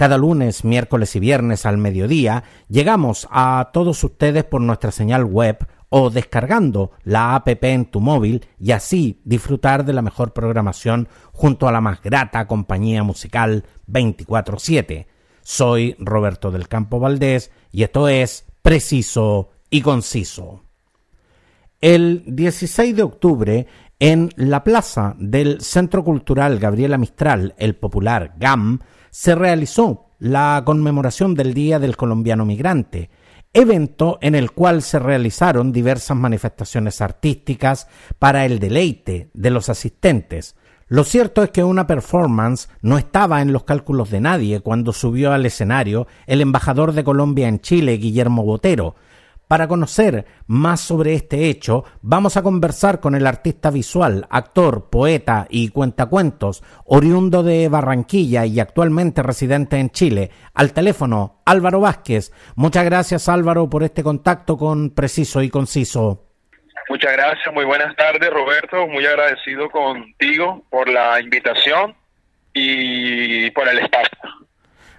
Cada lunes, miércoles y viernes al mediodía llegamos a todos ustedes por nuestra señal web o descargando la APP en tu móvil y así disfrutar de la mejor programación junto a la más grata compañía musical 24/7. Soy Roberto del Campo Valdés y esto es Preciso y Conciso. El 16 de octubre, en la plaza del Centro Cultural Gabriela Mistral, el popular GAM, se realizó la conmemoración del Día del Colombiano Migrante, evento en el cual se realizaron diversas manifestaciones artísticas para el deleite de los asistentes. Lo cierto es que una performance no estaba en los cálculos de nadie cuando subió al escenario el embajador de Colombia en Chile, Guillermo Botero, para conocer más sobre este hecho, vamos a conversar con el artista visual, actor, poeta y cuentacuentos, oriundo de Barranquilla y actualmente residente en Chile, al teléfono Álvaro Vázquez. Muchas gracias Álvaro por este contacto con Preciso y Conciso. Muchas gracias, muy buenas tardes Roberto, muy agradecido contigo por la invitación y por el espacio.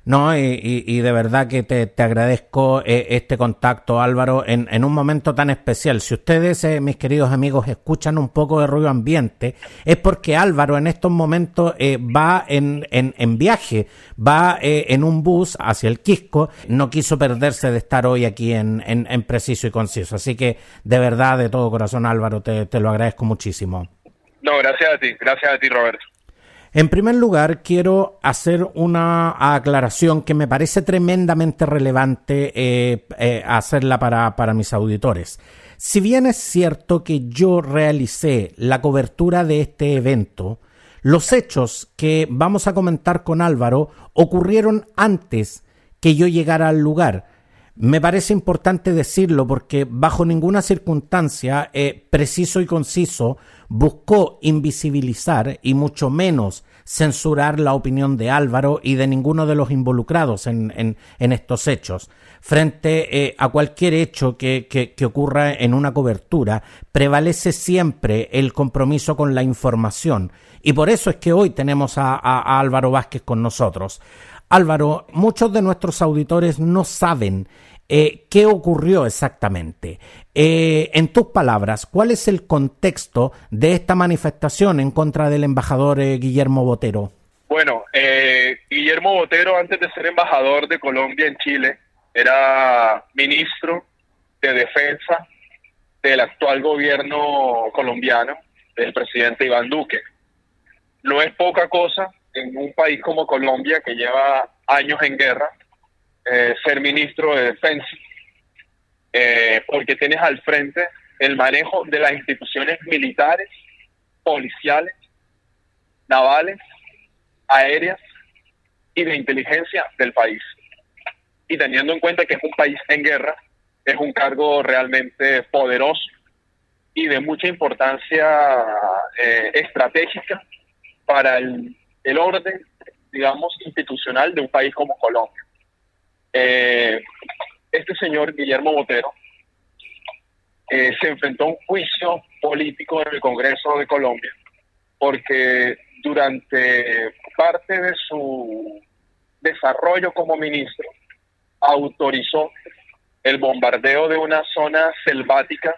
No, y, de verdad que te, agradezco eh, este contacto, Álvaro, en, un momento tan especial. Si ustedes, eh, mis queridos amigos, escuchan un poco de ruido ambiente, es porque Álvaro en estos momentos eh, va en, en, viaje, va en un bus hacia el Quisco, no quiso perderse de estar hoy aquí en, en, Preciso y Conciso. Así que, de verdad, de todo corazón, Álvaro, te, te lo agradezco muchísimo. No, gracias a ti, gracias a ti, Roberto. En primer lugar, quiero hacer una aclaración que me parece tremendamente relevante eh, eh, hacerla para, para mis auditores. Si bien es cierto que yo realicé la cobertura de este evento, los hechos que vamos a comentar con Álvaro ocurrieron antes que yo llegara al lugar. Me parece importante decirlo porque bajo ninguna circunstancia eh, preciso y conciso buscó invisibilizar y mucho menos censurar la opinión de Álvaro y de ninguno de los involucrados en, estos hechos. Frente eh, a cualquier hecho que, que, ocurra en una cobertura, prevalece siempre el compromiso con la información. Y por eso es que hoy tenemos a Álvaro Vázquez con nosotros. Álvaro, muchos de nuestros auditores no saben eh, ¿Qué ocurrió exactamente? Eh, en tus palabras, ¿cuál es el contexto de esta manifestación en contra del embajador eh, Guillermo Botero? Bueno, Guillermo Botero, antes de ser embajador de Colombia en Chile, era ministro de Defensa del actual gobierno colombiano, del presidente Iván Duque. No es poca cosa en un país como Colombia, que lleva años en guerra, eh, ser ministro de Defensa, eh, porque tienes al frente el manejo de las instituciones militares, policiales, navales, aéreas y de inteligencia del país. Y teniendo en cuenta que es un país en guerra, es un cargo realmente poderoso y de mucha importancia eh, estratégica para el, el orden, digamos, institucional de un país como Colombia. Eh, este señor Guillermo Botero eh, se enfrentó a un juicio político en el Congreso de Colombia porque durante parte de su desarrollo como ministro autorizó el bombardeo de una zona selvática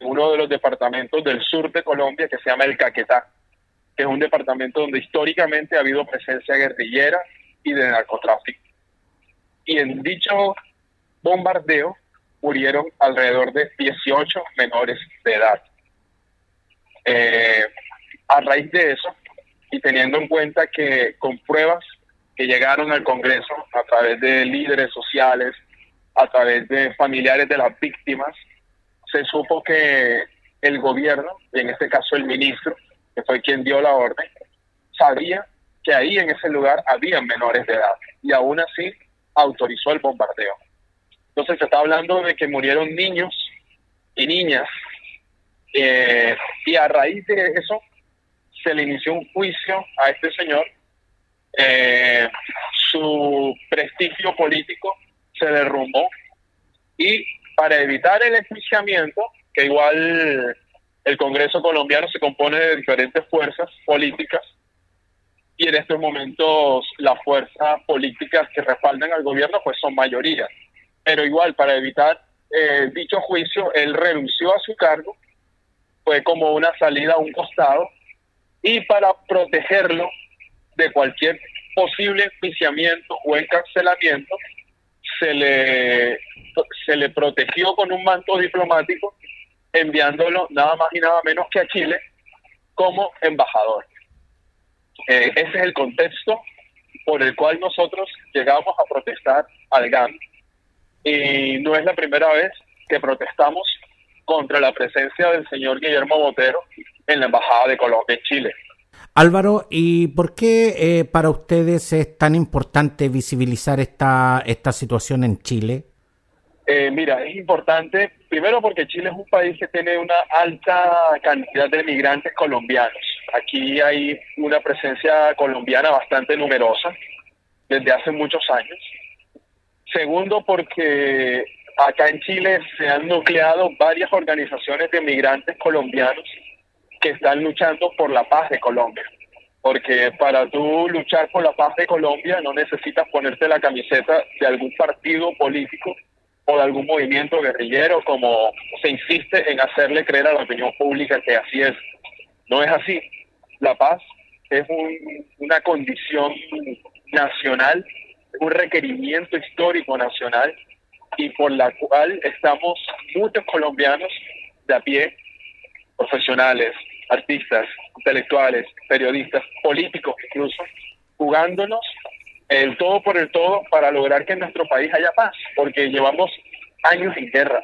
uno de los departamentos del sur de Colombia que se llama el Caquetá, que es un departamento donde históricamente ha habido presencia guerrillera y de narcotráfico y en dicho bombardeo murieron alrededor de 18 menores de edad. Eh, a raíz de eso, y teniendo en cuenta que con pruebas que llegaron al Congreso a través de líderes sociales, a través de familiares de las víctimas, se supo que el gobierno, y en este caso el ministro, que fue quien dio la orden, sabía que ahí en ese lugar había menores de edad. Y aún así autorizó el bombardeo. Entonces se está hablando de que murieron niños y niñas eh, y a raíz de eso se le inició un juicio a este señor. Eh, su prestigio político se derrumbó y para evitar el enjuiciamiento, que igual el Congreso colombiano se compone de diferentes fuerzas políticas y en estos momentos las fuerzas políticas que respaldan al gobierno pues son mayoría. Pero igual para evitar eh, dicho juicio, él renunció a su cargo, fue como una salida a un costado y para protegerlo de cualquier posible enjuiciamiento o encarcelamiento, se le, se le protegió con un manto diplomático, enviándolo nada más y nada menos que a Chile como embajador. Eh, ese es el contexto por el cual nosotros llegamos a protestar al GAN. Y no es la primera vez que protestamos contra la presencia del señor Guillermo Botero en la Embajada de Colombia en Chile. Álvaro, ¿y por qué eh, para ustedes es tan importante visibilizar esta, esta situación en Chile? Eh, mira, es importante, primero porque Chile es un país que tiene una alta cantidad de migrantes colombianos. Aquí hay una presencia colombiana bastante numerosa desde hace muchos años. Segundo, porque acá en Chile se han nucleado varias organizaciones de migrantes colombianos que están luchando por la paz de Colombia. Porque para tú luchar por la paz de Colombia no necesitas ponerte la camiseta de algún partido político o de algún movimiento guerrillero como se insiste en hacerle creer a la opinión pública que así es. No es así. La paz es una condición nacional, un requerimiento histórico nacional y por la cual estamos muchos colombianos de a pie, profesionales, artistas, intelectuales, periodistas, políticos incluso, jugándonos el todo por el todo para lograr que en nuestro país haya paz, porque llevamos años en guerra,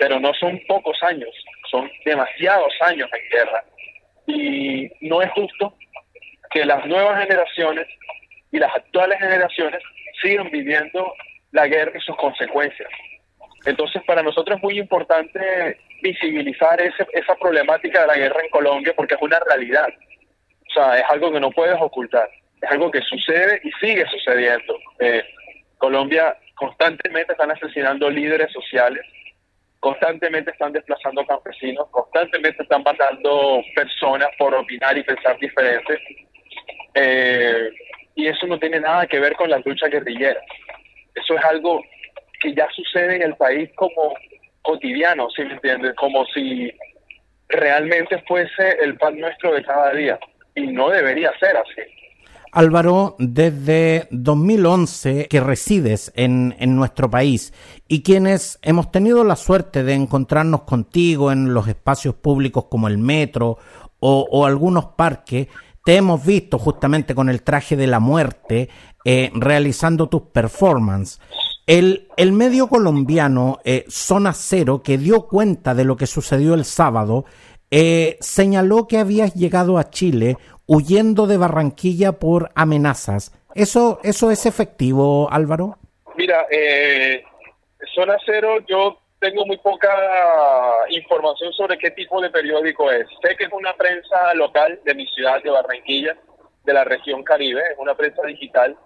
pero no son pocos años, son demasiados años en guerra. Y no es justo que las nuevas generaciones y las actuales generaciones sigan viviendo la guerra y sus consecuencias. Entonces, para nosotros es muy importante visibilizar ese, esa problemática de la guerra en Colombia porque es una realidad. O sea, es algo que no puedes ocultar. Es algo que sucede y sigue sucediendo. Eh, Colombia constantemente están asesinando líderes sociales, constantemente están desplazando campesinos, constantemente están matando personas por opinar y pensar diferente. Eh, y eso no tiene nada que ver con las luchas guerrilleras. Eso es algo que ya sucede en el país como cotidiano, si me entiendes? Como si realmente fuese el pan nuestro de cada día. Y no debería ser así. Álvaro, desde 2011 que resides en, en, nuestro país y quienes hemos tenido la suerte de encontrarnos contigo en los espacios públicos como el metro o, algunos parques, te hemos visto justamente con el traje de la muerte eh, realizando tus performances. El, el, medio colombiano eh, Zona Cero, que dio cuenta de lo que sucedió el sábado, eh, señaló que habías llegado a Chile huyendo de Barranquilla por amenazas. ¿Eso, eso es efectivo, Álvaro? Mira, eh, Zona Cero, yo tengo muy poca información sobre qué tipo de periódico es. Sé que es una prensa local de mi ciudad de Barranquilla, de la región Caribe, es una prensa digital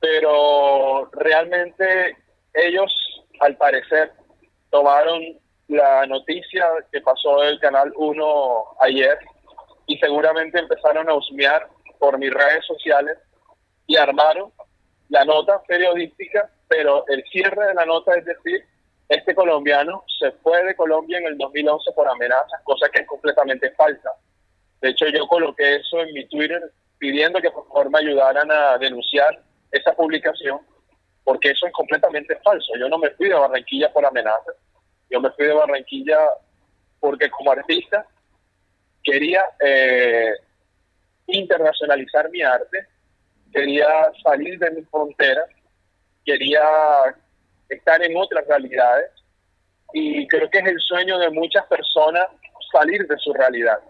pero realmente ellos, al parecer, tomaron la noticia que pasó del Canal 1 ayer y seguramente empezaron a husmear por mis redes sociales y armaron la nota periodística, pero el cierre de la nota es decir, este colombiano se fue de Colombia en el 2011 por amenazas, cosa que es completamente falsa. De hecho, yo coloqué eso en mi Twitter pidiendo que por favor me ayudaran a denunciar esa publicación porque eso es completamente falso. Yo no me fui de Barranquilla por amenazas, yo me fui de Barranquilla porque como artista quería eh, internacionalizar mi arte, quería salir de mis fronteras, quería estar en otras realidades. Y creo que es el sueño de muchas personas salir de su realidad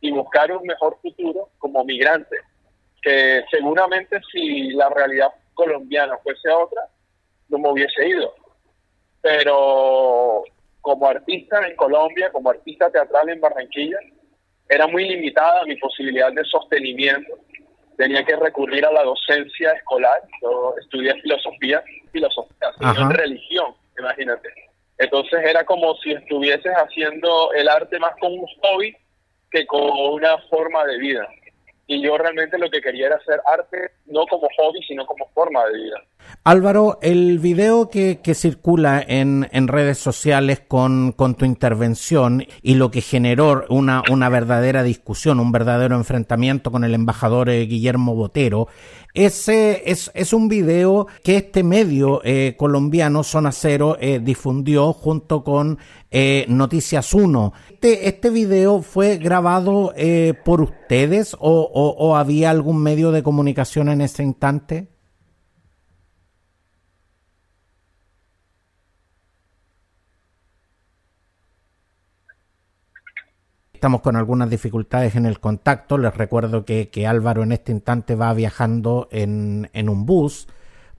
y buscar un mejor futuro como migrante que seguramente si la realidad colombiana fuese otra, no me hubiese ido. Pero como artista en Colombia, como artista teatral en Barranquilla, era muy limitada mi posibilidad de sostenimiento. Tenía que recurrir a la docencia escolar. Yo estudié filosofía, filosofía, religión, imagínate. Entonces era como si estuvieses haciendo el arte más como un hobby que como una forma de vida y yo realmente lo que quería era hacer arte no como hobby, sino como forma de vida. Álvaro, el video que, que circula en, en, redes sociales con, con, tu intervención y lo que generó una, una verdadera discusión, un verdadero enfrentamiento con el embajador eh, Guillermo Botero, ese es, es un video que este medio eh, colombiano, Zona Cero, eh, difundió junto con eh, Noticias 1. Este, este video fue grabado eh, por ustedes o, había algún medio de comunicación en ese instante? Estamos con algunas dificultades en el contacto. Les recuerdo que, que Álvaro en este instante va viajando en, en un bus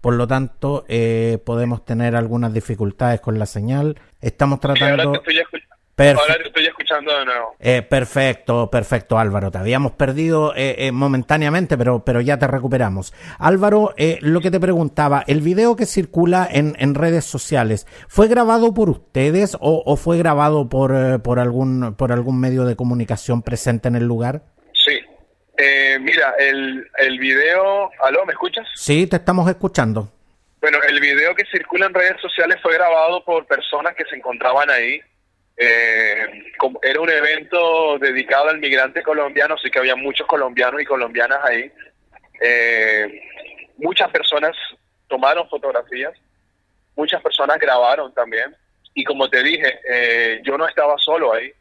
por lo tanto, eh, podemos tener algunas dificultades con la señal. Estamos tratando... ahora, te estoy escuchando de nuevo. Eh, perfecto, perfecto, Álvaro. Te habíamos perdido eh, momentáneamente, pero, pero ya te recuperamos. Álvaro, lo que te preguntaba, ¿el video que circula en, en redes sociales fue grabado por ustedes o, o fue grabado por, por, algún, por algún medio de comunicación presente en el lugar? Eh, mira, el, el video... ¿Aló, me escuchas? Sí, te estamos escuchando. Bueno, el video que circula en redes sociales fue grabado por personas que se encontraban ahí. Eh, era un evento dedicado al migrante colombiano, así que había muchos colombianos y colombianas ahí. Eh, muchas personas tomaron fotografías, muchas personas grabaron también. Y como te dije, eh, yo no estaba solo ahí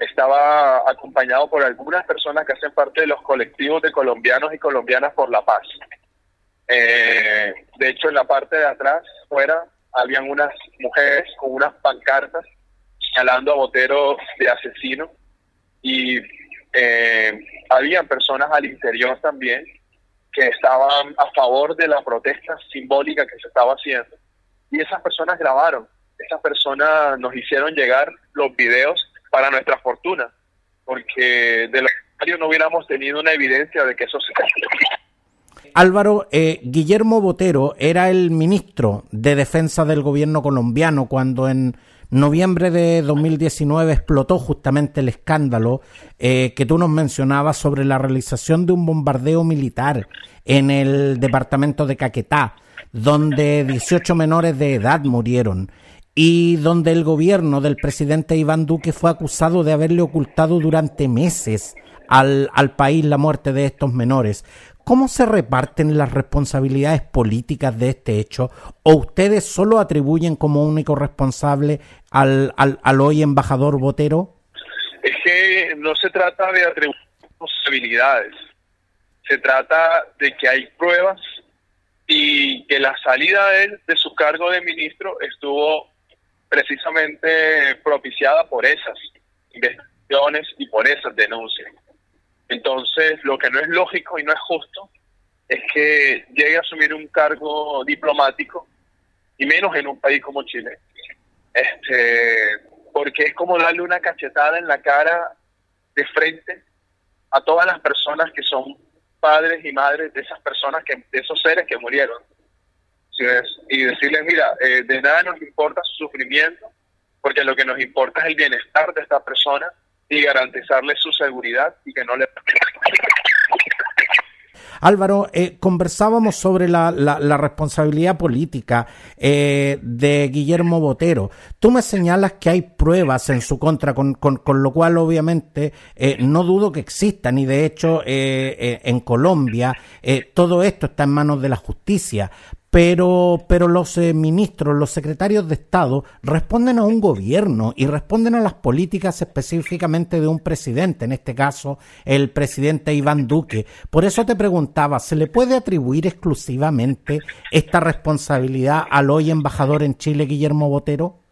estaba acompañado por algunas personas que hacen parte de los colectivos de colombianos y colombianas por la paz. Eh, de hecho, en la parte de atrás, fuera, habían unas mujeres con unas pancartas señalando a Botero de asesino y eh, habían personas al interior también que estaban a favor de la protesta simbólica que se estaba haciendo. Y esas personas grabaron, esas personas nos hicieron llegar los videos para nuestra fortuna, porque de lo contrario no hubiéramos tenido una evidencia de que eso se Álvaro, eh, Guillermo Botero era el ministro de Defensa del gobierno colombiano cuando en noviembre de 2019 explotó justamente el escándalo eh, que tú nos mencionabas sobre la realización de un bombardeo militar en el departamento de Caquetá, donde 18 menores de edad murieron y donde el gobierno del presidente Iván Duque fue acusado de haberle ocultado durante meses al, al país la muerte de estos menores. ¿Cómo se reparten las responsabilidades políticas de este hecho? ¿O ustedes solo atribuyen como único responsable al, al, al hoy embajador Botero? Es que no se trata de atribuir responsabilidades, se trata de que hay pruebas y que la salida de él de su cargo de ministro estuvo precisamente propiciada por esas investigaciones y por esas denuncias. Entonces, lo que no es lógico y no es justo es que llegue a asumir un cargo diplomático, y menos en un país como Chile, este, porque es como darle una cachetada en la cara de frente a todas las personas que son padres y madres de esas personas, que, de esos seres que murieron y decirles, mira, eh, de nada nos importa su sufrimiento, porque lo que nos importa es el bienestar de esta persona y garantizarle su seguridad y que no le... Álvaro, eh, conversábamos sobre la, la, responsabilidad política eh, de Guillermo Botero. Tú me señalas que hay pruebas en su contra, con, con, con lo cual obviamente eh, no dudo que existan y de hecho eh, eh, en Colombia todo esto está en manos de la justicia pero, pero los eh, ministros, los secretarios de Estado responden a un gobierno y responden a las políticas específicamente de un presidente, en este caso el presidente Iván Duque. Por eso te preguntaba, ¿se le puede atribuir exclusivamente esta responsabilidad al hoy embajador en Chile, Guillermo Botero?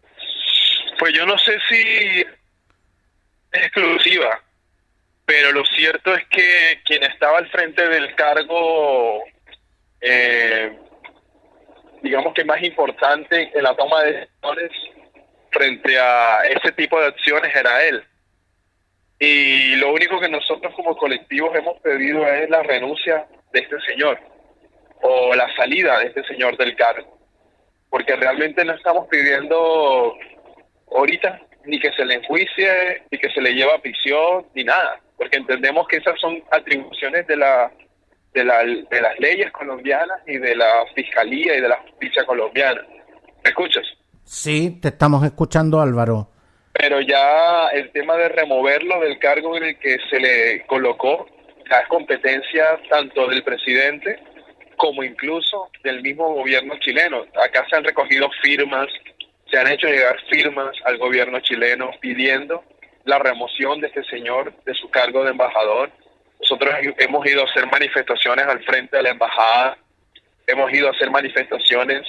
Pues yo no sé si es exclusiva, pero lo cierto es que quien estaba al frente del cargo... Eh, digamos que más importante en la toma de decisiones frente a ese tipo de acciones era él. Y lo único que nosotros como colectivos hemos pedido es la renuncia de este señor o la salida de este señor del cargo. Porque realmente no estamos pidiendo ahorita ni que se le enjuicie, ni que se le lleve a prisión, ni nada. Porque entendemos que esas son atribuciones de la de, la, de las leyes colombianas y de la fiscalía y de la justicia colombiana. ¿Me escuchas? Sí, te estamos escuchando, Álvaro. Pero ya el tema de removerlo del cargo en el que se le colocó ya es competencia tanto del presidente como incluso del mismo gobierno chileno. Acá se han recogido firmas, se han hecho llegar firmas al gobierno chileno pidiendo la remoción de este señor de su cargo de embajador nosotros hemos ido a hacer manifestaciones al frente de la embajada, hemos ido a hacer manifestaciones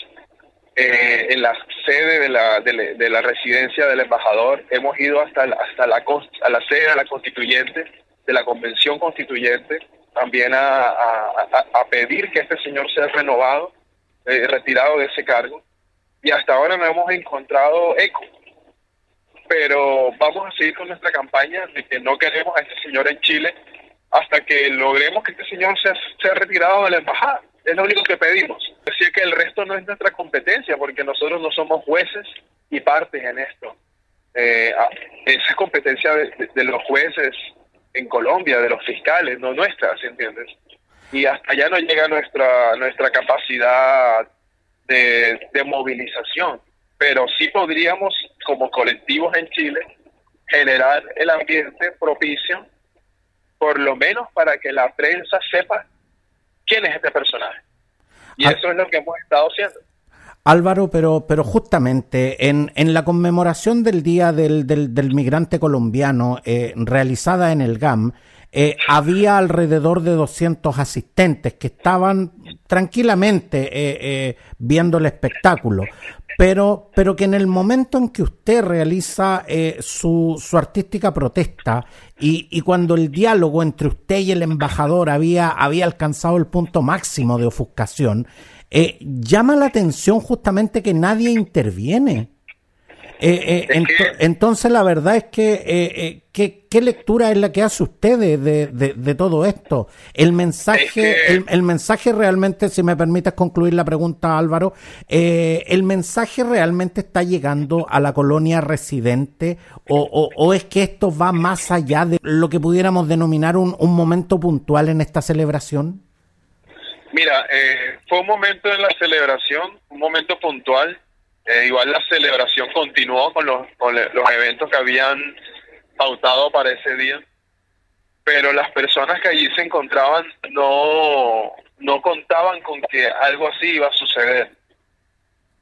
eh, en la sede de la, de, la, residencia del embajador, hemos ido hasta, la, hasta la, a la sede de la constituyente, de la convención constituyente, también a, a, pedir que este señor sea renovado, eh, retirado de ese cargo, y hasta ahora no hemos encontrado eco. Pero vamos a seguir con nuestra campaña de que no queremos a este señor en Chile hasta que logremos que este señor sea, sea retirado de la embajada. Es lo único que pedimos. Decir que el resto no es nuestra competencia, porque nosotros no somos jueces y partes en esto. Eh, esa es competencia de, los jueces en Colombia, de los fiscales, no nuestra, entiendes? Y hasta allá no llega nuestra, nuestra capacidad de, de movilización. Pero sí podríamos, como colectivos en Chile, generar el ambiente propicio por lo menos para que la prensa sepa quién es este personaje. Y eso es lo que hemos estado haciendo. Álvaro, pero, pero justamente en, en la conmemoración del Día del, del, Migrante Colombiano eh, realizada en el GAM, eh, había alrededor de 200 asistentes que estaban tranquilamente eh, viendo el espectáculo pero, pero que en el momento en que usted realiza eh, su, su, artística protesta y, y, cuando el diálogo entre usted y el embajador había, había alcanzado el punto máximo de ofuscación, eh, llama la atención justamente que nadie interviene. Eh, eh entonces la verdad es que, eh, eh ¿qué, lectura es la que hace usted de, de, todo esto? El mensaje, el, mensaje realmente, si me permites concluir la pregunta Álvaro, eh, ¿el mensaje realmente está llegando a la colonia residente o, o, es que esto va más allá de lo que pudiéramos denominar un, un momento puntual en esta celebración? Mira, fue un momento en la celebración, un momento puntual eh, igual la celebración continuó con los, los eventos que habían pautado para ese día, pero las personas que allí se encontraban no, no contaban con que algo así iba a suceder.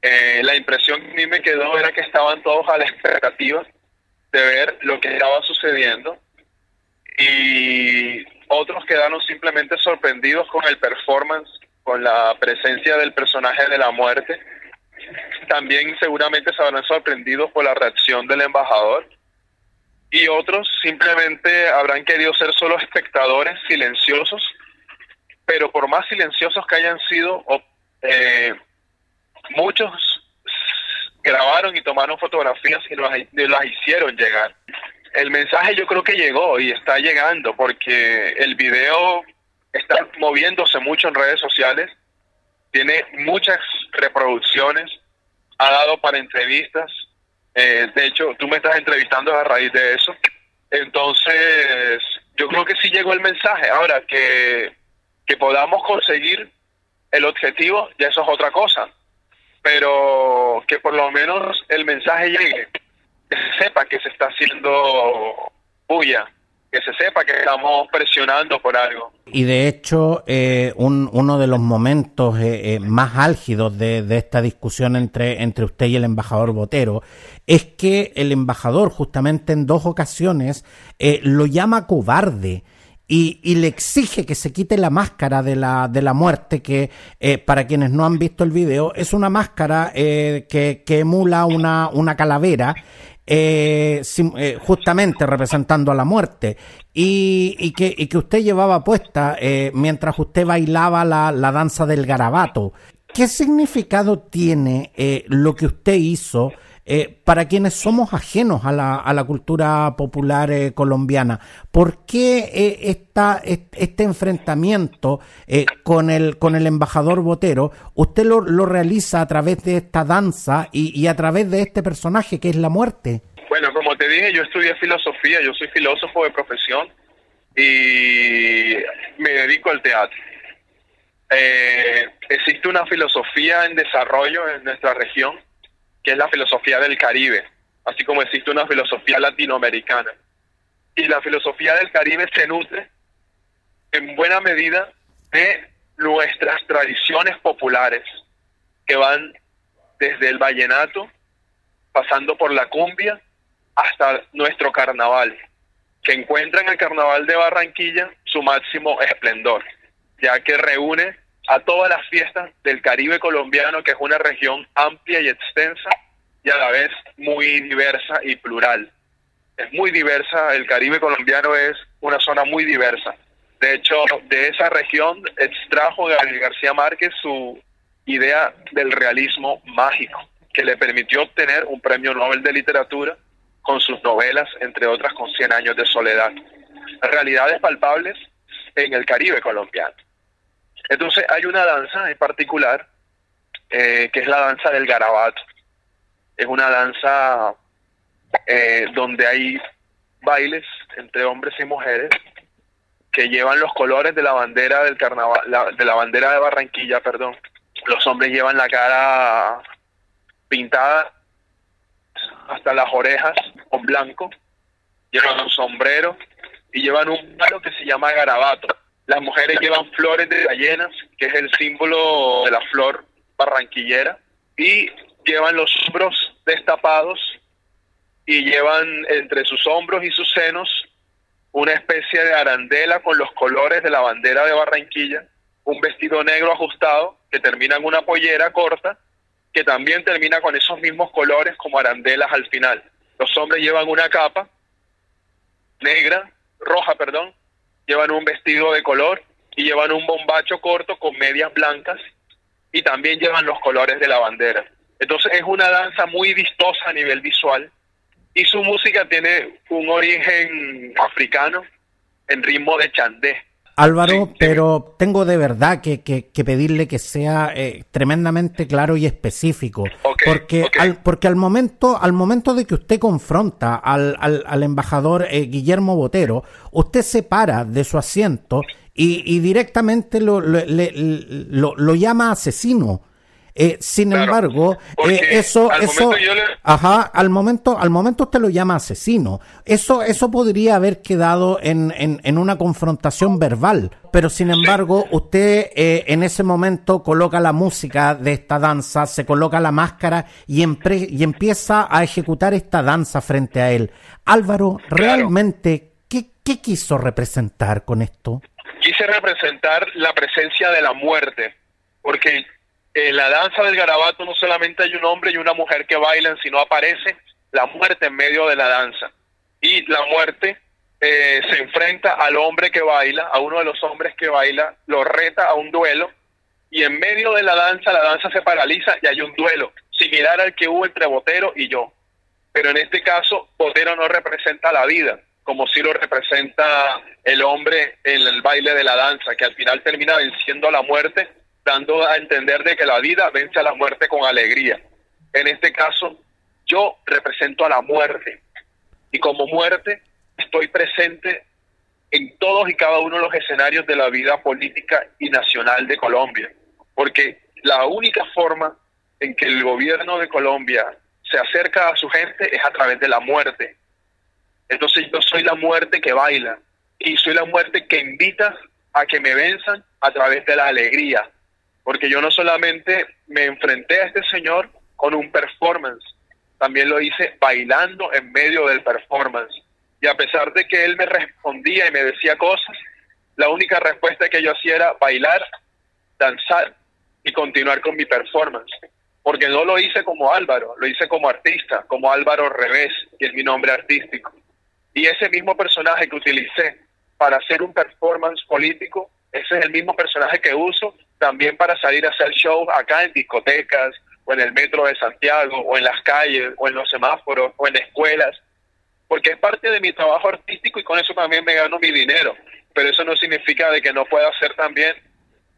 Eh, la impresión que a mí me quedó era que estaban todos a la expectativa de ver lo que estaba sucediendo y otros quedaron simplemente sorprendidos con el performance, con la presencia del personaje de la muerte también seguramente se habrán sorprendido por la reacción del embajador y otros simplemente habrán querido ser solo espectadores silenciosos, pero por más silenciosos que hayan sido, eh, muchos grabaron y tomaron fotografías y las hicieron llegar. El mensaje yo creo que llegó y está llegando porque el video está moviéndose mucho en redes sociales, tiene muchas reproducciones, ha dado para entrevistas. Eh, de hecho, tú me estás entrevistando a raíz de eso. Entonces, yo creo que sí llegó el mensaje. Ahora, que, que podamos conseguir el objetivo, ya eso es otra cosa. Pero que por lo menos el mensaje llegue, que se sepa que se está haciendo bulla que se sepa que estamos presionando por algo. Y de hecho, eh, uno de los momentos eh, eh, más álgidos de, esta discusión entre, entre usted y el embajador Botero es que el embajador justamente en dos ocasiones lo llama cobarde. Y, le exige que se quite la máscara de la, de la muerte, que para quienes no han visto el video, es una máscara que, que, emula una, una calavera eh, eh, justamente representando a la muerte, y, que, que, usted llevaba puesta eh, mientras usted bailaba la, danza del garabato. ¿Qué significado tiene lo que usted hizo eh, para quienes somos ajenos a la, a la cultura popular eh, colombiana? ¿Por qué esta, este enfrentamiento con, el, con el embajador Botero usted lo, lo realiza a través de esta danza y, y a través de este personaje que es la muerte? Bueno, como te dije, yo estudié filosofía, yo soy filósofo de profesión y me dedico al teatro. Eh, existe una filosofía en desarrollo en nuestra región, que es la filosofía del Caribe, así como existe una filosofía latinoamericana. Y la filosofía del Caribe se nutre en buena medida de nuestras tradiciones populares, que van desde el vallenato, pasando por la cumbia, hasta nuestro carnaval, que encuentra en el carnaval de Barranquilla su máximo esplendor ya que reúne a todas las fiestas del Caribe colombiano, que es una región amplia y extensa y a la vez muy diversa y plural. Es muy diversa, el Caribe colombiano es una zona muy diversa. De hecho, de esa región extrajo Gabriel García Márquez su idea del realismo mágico, que le permitió obtener un premio Nobel de Literatura con sus novelas, entre otras con Cien años de soledad. Realidades palpables en el Caribe colombiano. Entonces hay una danza en particular eh, que es la danza del garabato. Es una danza eh, donde hay bailes entre hombres y mujeres que llevan los colores de la bandera del carnaval, de la bandera de Barranquilla, perdón. Los hombres llevan la cara pintada hasta las orejas con blanco, llevan un sombrero y llevan un palo que se llama garabato las mujeres llevan flores de ballenas, que es el símbolo de la flor barranquillera, y llevan los hombros destapados y llevan entre sus hombros y sus senos una especie de arandela con los colores de la bandera de Barranquilla, un vestido negro ajustado que termina en una pollera corta que también termina con esos mismos colores como arandelas al final. Los hombres llevan una capa negra, roja, perdón, llevan un vestido de color y llevan un bombacho corto con medias blancas y también llevan los colores de la bandera. Entonces es una danza muy vistosa a nivel visual y su música tiene un origen africano en ritmo de chandé. Álvaro, pero tengo de verdad que, que, pedirle que sea eh, tremendamente claro y específico, porque al, porque al momento al momento de que usted confronta al, al, embajador eh, Guillermo Botero, usted se para de su asiento y, y directamente lo, lo, lo, lo llama asesino. Eh, sin embargo, eh, eso, eso, ajá, al momento, al momento usted lo llama asesino. Eso, eso podría haber quedado en, en, una confrontación verbal, pero sin embargo, usted eh, en ese momento coloca la música de esta danza, se coloca la máscara y, y empieza a ejecutar esta danza frente a él. Álvaro, realmente, ¿qué, ¿qué quiso representar con esto? Quise representar la presencia de la muerte, porque en la danza del garabato no solamente hay un hombre y una mujer que bailan, sino aparece la muerte en medio de la danza. Y la muerte eh, se enfrenta al hombre que baila, a uno de los hombres que baila, lo reta a un duelo y en medio de la danza la danza se paraliza y hay un duelo, similar al que hubo entre Botero y yo. Pero en este caso, Botero no representa la vida, como si lo representa el hombre en el baile de la danza, que al final termina venciendo a la muerte dando a entender de que la vida vence a la muerte con alegría. En este caso, yo represento a la muerte y como muerte estoy presente en todos y cada uno de los escenarios de la vida política y nacional de Colombia, porque la única forma en que el gobierno de Colombia se acerca a su gente es a través de la muerte. Entonces yo soy la muerte que baila y soy la muerte que invita a que me venzan a través de la alegría, porque yo no solamente me enfrenté a este señor con un performance, también lo hice bailando en medio del performance. Y a pesar de que él me respondía y me decía cosas, la única respuesta que yo hacía era bailar, danzar y continuar con mi performance. Porque no lo hice como Álvaro, lo hice como artista, como Álvaro Revés, que es mi nombre artístico. Y ese mismo personaje que utilicé para hacer un performance político, ese es el mismo personaje que uso también para salir a hacer shows acá en discotecas, o en el metro de Santiago, o en las calles, o en los semáforos, o en escuelas, porque es parte de mi trabajo artístico y con eso también me gano mi dinero. Pero eso no significa de que no pueda ser también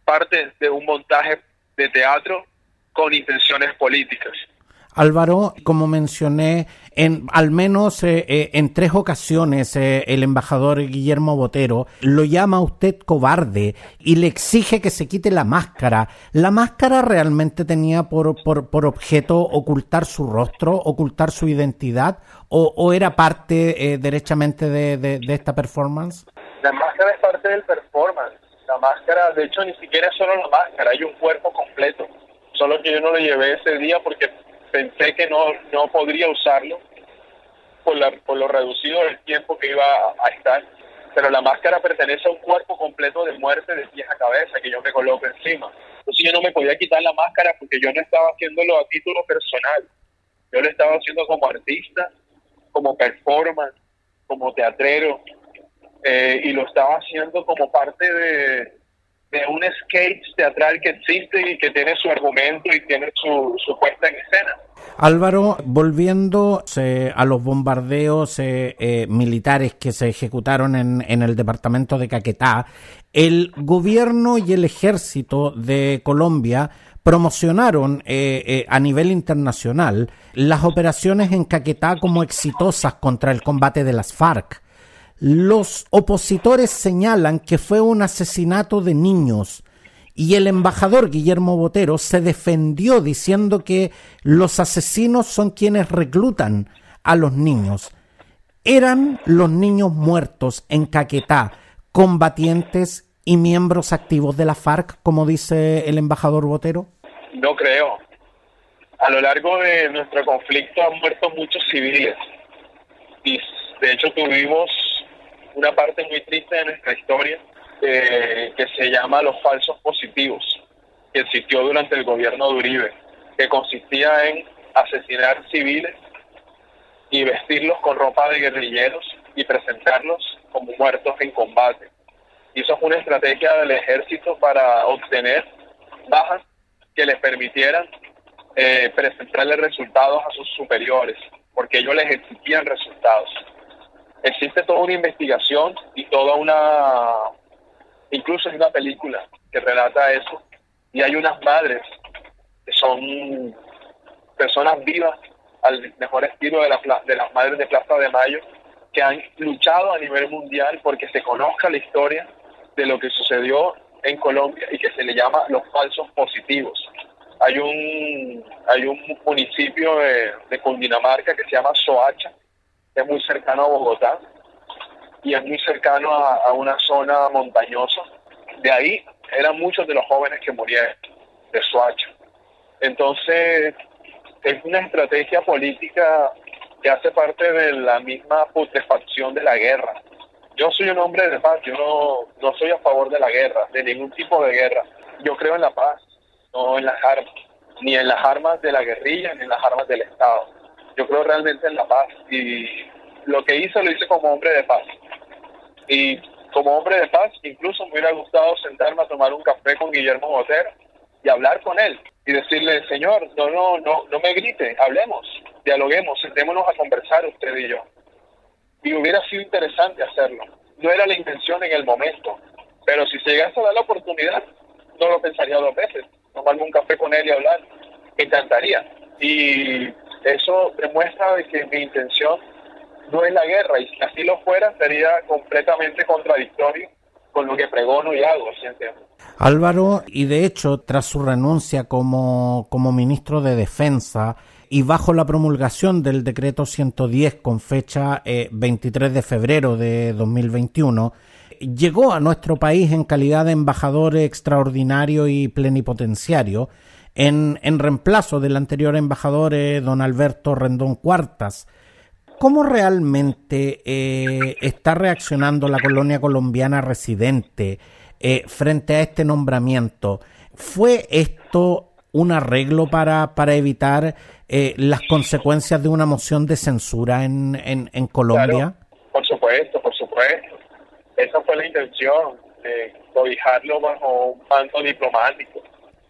parte de un montaje de teatro con intenciones políticas. Álvaro, como mencioné, en al menos eh, eh, en tres ocasiones eh, el embajador Guillermo Botero lo llama a usted cobarde y le exige que se quite la máscara. ¿La máscara realmente tenía por, por, por objeto ocultar su rostro, ocultar su identidad o, o era parte derechamente de, de, de esta performance? La máscara es parte del performance. La máscara, de hecho, ni siquiera es solo la máscara, hay un cuerpo completo. Solo que yo no lo llevé ese día porque pensé que no, no podría usarlo por, la, por lo reducido del tiempo que iba a, estar. Pero la máscara pertenece a un cuerpo completo de muerte de pies a cabeza que yo me coloco encima. Entonces yo no me podía quitar la máscara porque yo no estaba haciéndolo a título personal. Yo lo estaba haciendo como artista, como performance, como teatrero, eh, y lo estaba haciendo como parte de, de un sketch teatral que existe y que tiene su argumento y tiene su, su puesta en escena. Álvaro, volviendo a los bombardeos eh, eh, militares que se ejecutaron en, en, el departamento de Caquetá, el gobierno y el ejército de Colombia promocionaron eh, a nivel internacional las operaciones en Caquetá como exitosas contra el combate de las FARC. Los opositores señalan que fue un asesinato de niños y el embajador Guillermo Botero se defendió diciendo que los asesinos son quienes reclutan a los niños. ¿Eran los niños muertos en Caquetá combatientes y miembros activos de la FARC, como dice el embajador Botero? No creo. A lo largo de nuestro conflicto han muerto muchos civiles. Y de hecho tuvimos una parte muy triste de nuestra historia eh, que se llama los falsos positivos, que existió durante el gobierno de Uribe, que consistía en asesinar civiles y vestirlos con ropa de guerrilleros y presentarlos como muertos en combate. Y eso fue una estrategia del ejército para obtener bajas que les permitieran eh, presentarle resultados a sus superiores, porque ellos les exigían resultados existe toda una investigación y toda una, incluso hay una película que relata eso, y hay unas madres que son personas vivas al mejor estilo de, la, de las madres de Plaza de Mayo, que han luchado a nivel mundial porque se conozca la historia de lo que sucedió en Colombia y que se le llama los falsos positivos. Hay un, hay un municipio de, de Cundinamarca que se llama Soacha, es muy cercano a Bogotá y es muy cercano a, una zona montañosa. De ahí eran muchos de los jóvenes que murieron de Soacha. Entonces, es una estrategia política que hace parte de la misma putrefacción de la guerra. Yo soy un hombre de paz, yo no, no soy a favor de la guerra, de ningún tipo de guerra. Yo creo en la paz, no en las armas, ni en las armas de la guerrilla, ni en las armas del Estado yo creo realmente en la paz y lo que hice lo hice como hombre de paz. Y como hombre de paz, incluso me hubiera gustado sentarme a tomar un café con Guillermo Botero y hablar con él y decirle, señor, no, no, no, no me grite, hablemos, dialoguemos, sentémonos a conversar usted y yo. Y hubiera sido interesante hacerlo. No era la intención en el momento, pero si se llegase a dar la oportunidad, no lo pensaría dos veces. Tomarme un café con él y hablar, me encantaría. Y eso demuestra de que mi intención no es la guerra y si así lo fuera sería completamente contradictorio con lo que pregono y hago. Álvaro, y de hecho, tras su renuncia como, como ministro de Defensa y bajo la promulgación del decreto 110 con fecha 23 eh, de febrero de 2021, llegó a nuestro país en calidad de embajador extraordinario y plenipotenciario en, en reemplazo del anterior embajador eh, don Alberto Rendón Cuartas. ¿Cómo realmente eh, está reaccionando la colonia colombiana residente eh, frente a este nombramiento? ¿Fue esto un arreglo para, para evitar las consecuencias de una moción de censura en, en, Colombia? por supuesto, por supuesto. Esa fue la intención. eh, cobijarlo bajo un manto diplomático.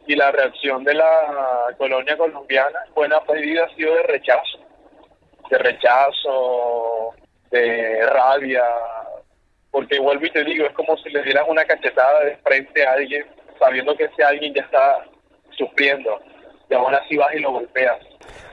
Y la reacción de la colonia colombiana en buena medida ha sido de rechazo, de rechazo, de rabia, porque vuelvo y te digo, es como si le dieras una cachetada de frente a alguien, sabiendo que ese alguien ya está sufriendo, y aún así vas y lo golpeas.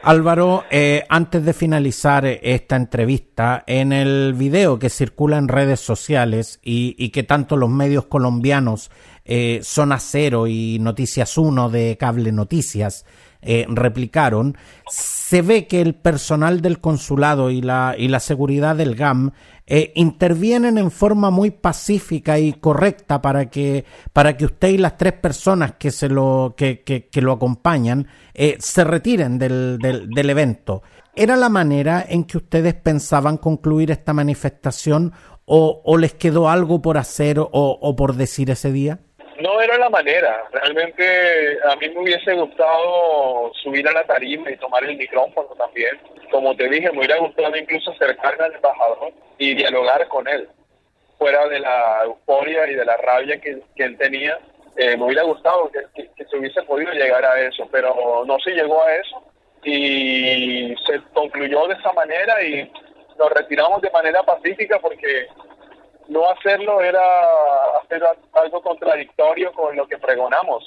Álvaro, eh, antes de finalizar esta entrevista, en el video que circula en redes sociales y, que tanto los medios colombianos eh, Zona Cero y Noticias 1 de Cable Noticias eh, replicaron, se ve que el personal del consulado y la, y la seguridad del GAM eh, intervienen en forma muy pacífica y correcta para que, para que usted y las tres personas que, se lo, que, que, lo acompañan eh, se retiren del, del, evento. ¿Era la manera en que ustedes pensaban concluir esta manifestación o, les quedó algo por hacer o por decir ese día? No era la manera. Realmente a mí me hubiese gustado subir a la tarima y tomar el micrófono también. Como te dije, me hubiera gustado incluso acercarme al embajador y dialogar con él. Fuera de la euforia y de la rabia que, él tenía, eh, me hubiera gustado que, se hubiese podido llegar a eso, pero no se llegó a eso y se concluyó de esa manera y nos retiramos de manera pacífica porque no hacerlo era hacer algo contradictorio con lo que pregonamos,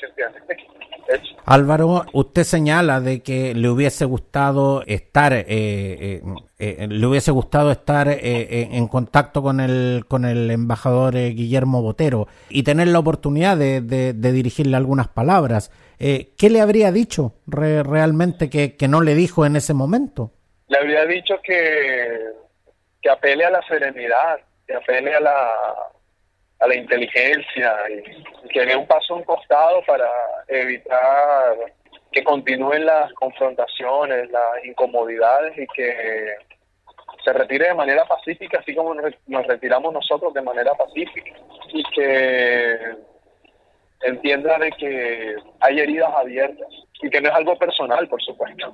Álvaro, usted señala de que le hubiese gustado estar, eh, eh, eh, le hubiese gustado estar en contacto con el con el embajador Guillermo Botero y tener la oportunidad de, dirigirle algunas palabras. ¿Qué le habría dicho realmente que, que no le dijo en ese momento? Le habría dicho que que apele a la serenidad, que a la, a la inteligencia y, que dé un paso a un costado para evitar que continúen las confrontaciones, las incomodidades y que se retire de manera pacífica, así como nos retiramos nosotros de manera pacífica. Y que entienda de que hay heridas abiertas y que no es algo personal, por supuesto.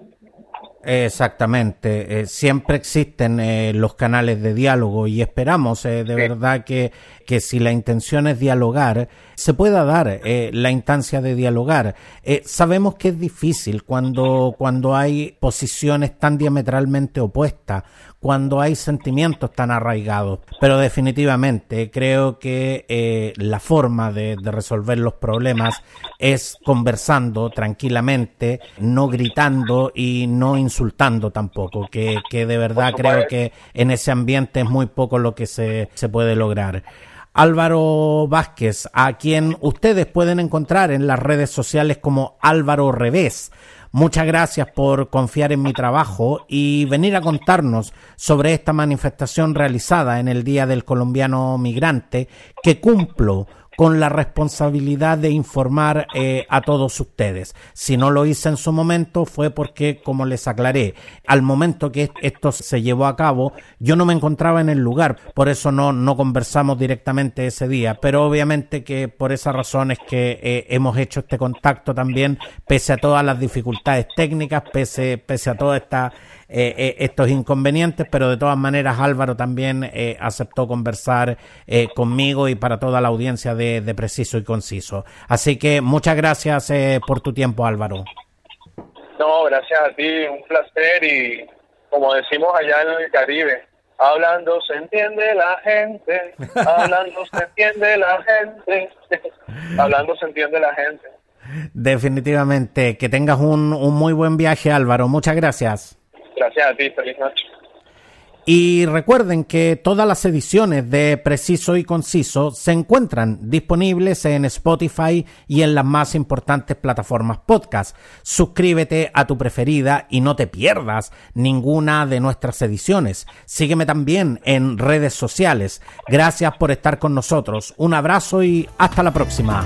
Exactamente, eh, siempre existen eh, los canales de diálogo y esperamos eh, de verdad que, que, si la intención es dialogar, se pueda dar la instancia de dialogar. sabemos que es difícil cuando, cuando hay posiciones tan diametralmente opuestas cuando hay sentimientos tan arraigados. Pero definitivamente creo que eh, la forma de, resolver los problemas es conversando tranquilamente, no gritando y no insultando tampoco, que, que de verdad creo que en ese ambiente es muy poco lo que se, se puede lograr. Álvaro Vázquez, a quien ustedes pueden encontrar en las redes sociales como Álvaro Revés. Muchas gracias por confiar en mi trabajo y venir a contarnos sobre esta manifestación realizada en el Día del Colombiano Migrante que cumplo con la responsabilidad de informar eh, a todos ustedes. Si no lo hice en su momento fue porque, como les aclaré, al momento que esto se llevó a cabo, yo no me encontraba en el lugar, por eso no, no conversamos directamente ese día, pero obviamente que por esa razón es que eh, hemos hecho este contacto también, pese a todas las dificultades técnicas, pese, pese a toda esta eh, eh, estos inconvenientes, pero de todas maneras Álvaro también eh, aceptó conversar conmigo y para toda la audiencia de, Preciso y Conciso. Así que muchas gracias por tu tiempo Álvaro. No, gracias a ti, un placer y como decimos allá en el Caribe, hablando se entiende la gente, hablando se entiende la gente, hablando se entiende la gente. Definitivamente, que tengas un, un muy buen viaje Álvaro, muchas gracias. Gracias a ti, feliz. Y recuerden que todas las ediciones de Preciso y Conciso se encuentran disponibles en Spotify y en las más importantes plataformas podcast. Suscríbete a tu preferida y no te pierdas ninguna de nuestras ediciones. Sígueme también en redes sociales. Gracias por estar con nosotros. Un abrazo y hasta la próxima.